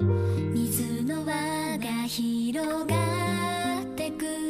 水の輪が広がってく